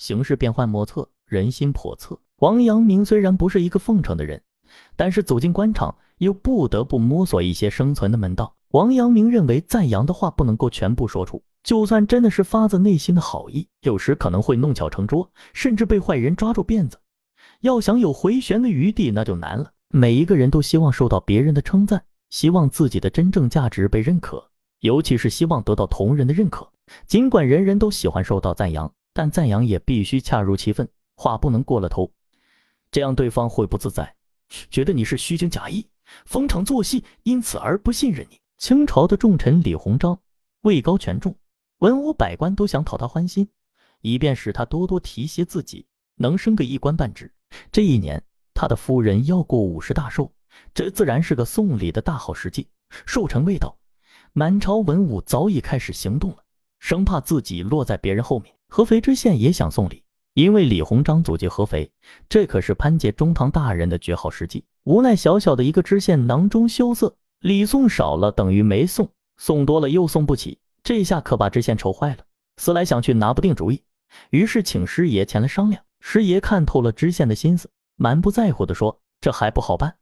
形势变幻莫测，人心叵测。王阳明虽然不是一个奉承的人，但是走进官场又不得不摸索一些生存的门道。王阳明认为，赞扬的话不能够全部说出，就算真的是发自内心的好意，有时可能会弄巧成拙，甚至被坏人抓住辫子。要想有回旋的余地，那就难了。每一个人都希望受到别人的称赞，希望自己的真正价值被认可，尤其是希望得到同人的认可。尽管人人都喜欢受到赞扬。但赞扬也必须恰如其分，话不能过了头，这样对方会不自在，觉得你是虚情假意、逢场作戏，因此而不信任你。清朝的重臣李鸿章位高权重，文武百官都想讨他欢心，以便使他多多提携自己，能升个一官半职。这一年，他的夫人要过五十大寿，这自然是个送礼的大好时机。寿辰未到，满朝文武早已开始行动了，生怕自己落在别人后面。合肥知县也想送礼，因为李鸿章阻击合肥，这可是潘杰中堂大人的绝好时机。无奈小小的一个知县囊中羞涩，礼送少了等于没送，送多了又送不起，这下可把知县愁坏了。思来想去拿不定主意，于是请师爷前来商量。师爷看透了知县的心思，满不在乎地说：“这还不好办，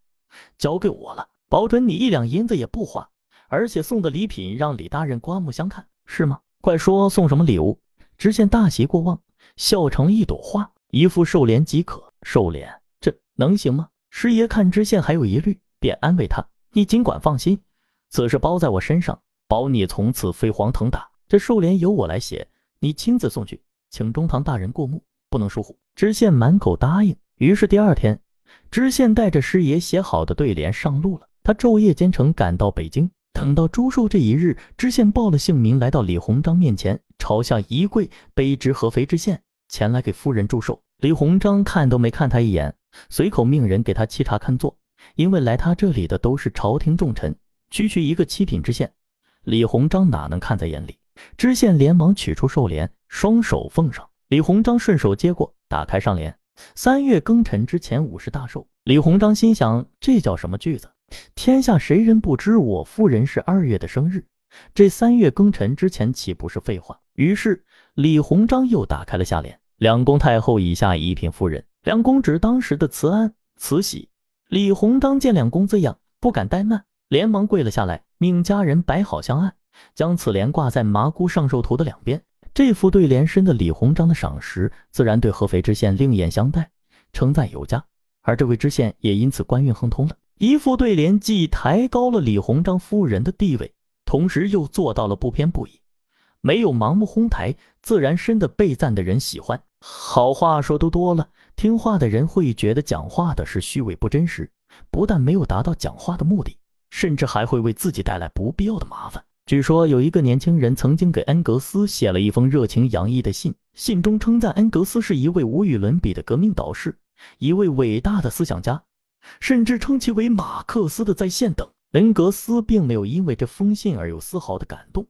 交给我了，保准你一两银子也不花，而且送的礼品让李大人刮目相看，是吗？快说送什么礼物。”知县大喜过望，笑成了一朵花，一副寿联即可。寿联这能行吗？师爷看知县还有疑虑，便安慰他：“你尽管放心，此事包在我身上，保你从此飞黄腾达。这寿联由我来写，你亲自送去，请中堂大人过目，不能疏忽。”知县满口答应。于是第二天，知县带着师爷写好的对联上路了。他昼夜兼程赶到北京。等到祝寿这一日，知县报了姓名，来到李鸿章面前，朝下一跪，卑职合肥知县前来给夫人祝寿。李鸿章看都没看他一眼，随口命人给他沏茶看座。因为来他这里的都是朝廷重臣，区区一个七品知县，李鸿章哪能看在眼里？知县连忙取出寿联，双手奉上。李鸿章顺手接过，打开上联：“三月庚辰之前五十大寿。”李鸿章心想，这叫什么句子？天下谁人不知我夫人是二月的生日？这三月庚辰之前岂不是废话？于是李鸿章又打开了下联：“两宫太后以下一品夫人。”两公指当时的慈安、慈禧。李鸿章见两公字样，不敢怠慢，连忙跪了下来，命家人摆好香案，将此联挂在麻姑上寿图的两边。这副对联深得李鸿章的赏识，自然对合肥知县另眼相待，称赞有加。而这位知县也因此官运亨通了。一副对联既抬高了李鸿章夫人的地位，同时又做到了不偏不倚，没有盲目哄抬，自然深得被赞的人喜欢。好话说多多了，听话的人会觉得讲话的是虚伪不真实，不但没有达到讲话的目的，甚至还会为自己带来不必要的麻烦。据说有一个年轻人曾经给恩格斯写了一封热情洋溢的信，信中称赞恩格斯是一位无与伦比的革命导师，一位伟大的思想家。甚至称其为马克思的再现等。恩格斯并没有因为这封信而有丝毫的感动，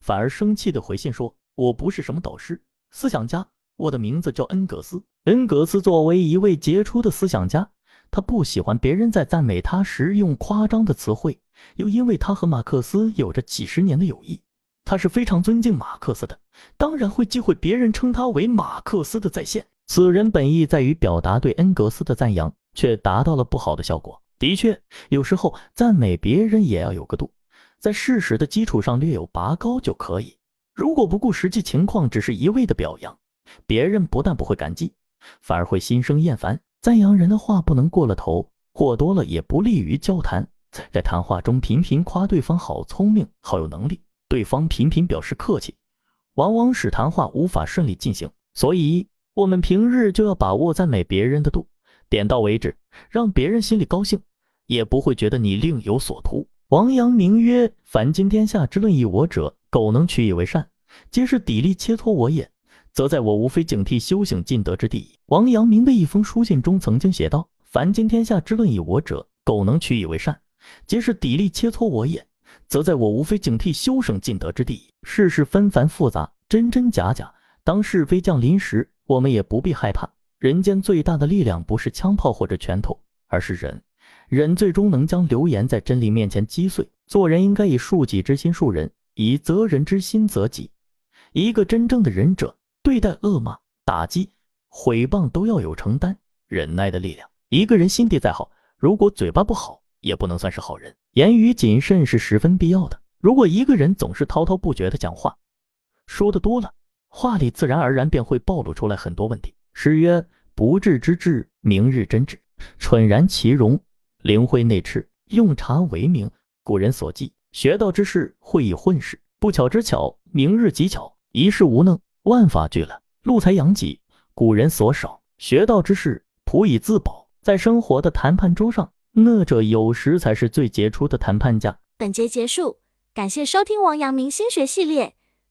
反而生气的回信说：“我不是什么导师、思想家，我的名字叫恩格斯。”恩格斯作为一位杰出的思想家，他不喜欢别人在赞美他时用夸张的词汇，又因为他和马克思有着几十年的友谊，他是非常尊敬马克思的，当然会忌讳别人称他为马克思的再现。此人本意在于表达对恩格斯的赞扬。却达到了不好的效果。的确，有时候赞美别人也要有个度，在事实的基础上略有拔高就可以。如果不顾实际情况，只是一味的表扬，别人不但不会感激，反而会心生厌烦。赞扬人的话不能过了头，过多了也不利于交谈。在谈话中频频夸对方好聪明、好有能力，对方频频表示客气，往往使谈话无法顺利进行。所以，我们平日就要把握赞美别人的度。点到为止，让别人心里高兴，也不会觉得你另有所图。王阳明曰：“凡今天下之论以我者，苟能取以为善，皆是砥砺切磋我也。则在我无非警惕修行尽德之地。王阳明的一封书信中曾经写道：“凡今天下之论以我者，苟能取以为善，皆是砥砺切磋我也。则在我无非警惕修生尽德之地。世事纷繁复杂，真真假假，当是非降临时，我们也不必害怕。人间最大的力量不是枪炮或者拳头，而是人。人最终能将流言在真理面前击碎。做人应该以恕己之心恕人，以责人之心责己。一个真正的仁者，对待恶骂、打击、毁谤都要有承担、忍耐的力量。一个人心地再好，如果嘴巴不好，也不能算是好人。言语谨慎是十分必要的。如果一个人总是滔滔不绝的讲话，说的多了，话里自然而然便会暴露出来很多问题。诗曰：“不治之治，明日真治；蠢然其容，灵慧内赤。用茶为名。”古人所记，学道之事，会以混世；不巧之巧，明日极巧；一事无能，万法俱了。路财养己，古人所少。学道之事，普以自保。在生活的谈判桌上，乐者有时才是最杰出的谈判家。本节结束，感谢收听王阳明心学系列。